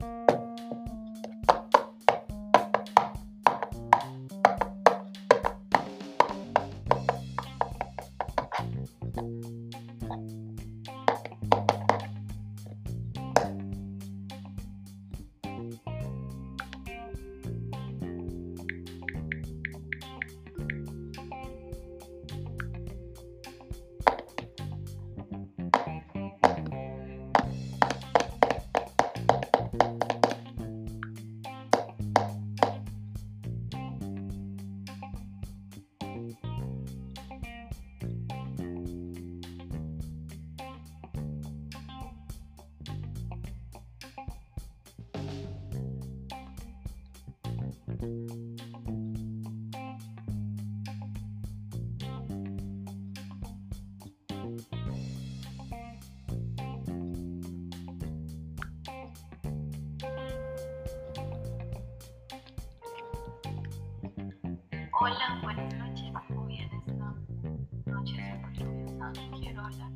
you Hola, buenas noches. Hoy en esta noche lluviosa quiero hablar.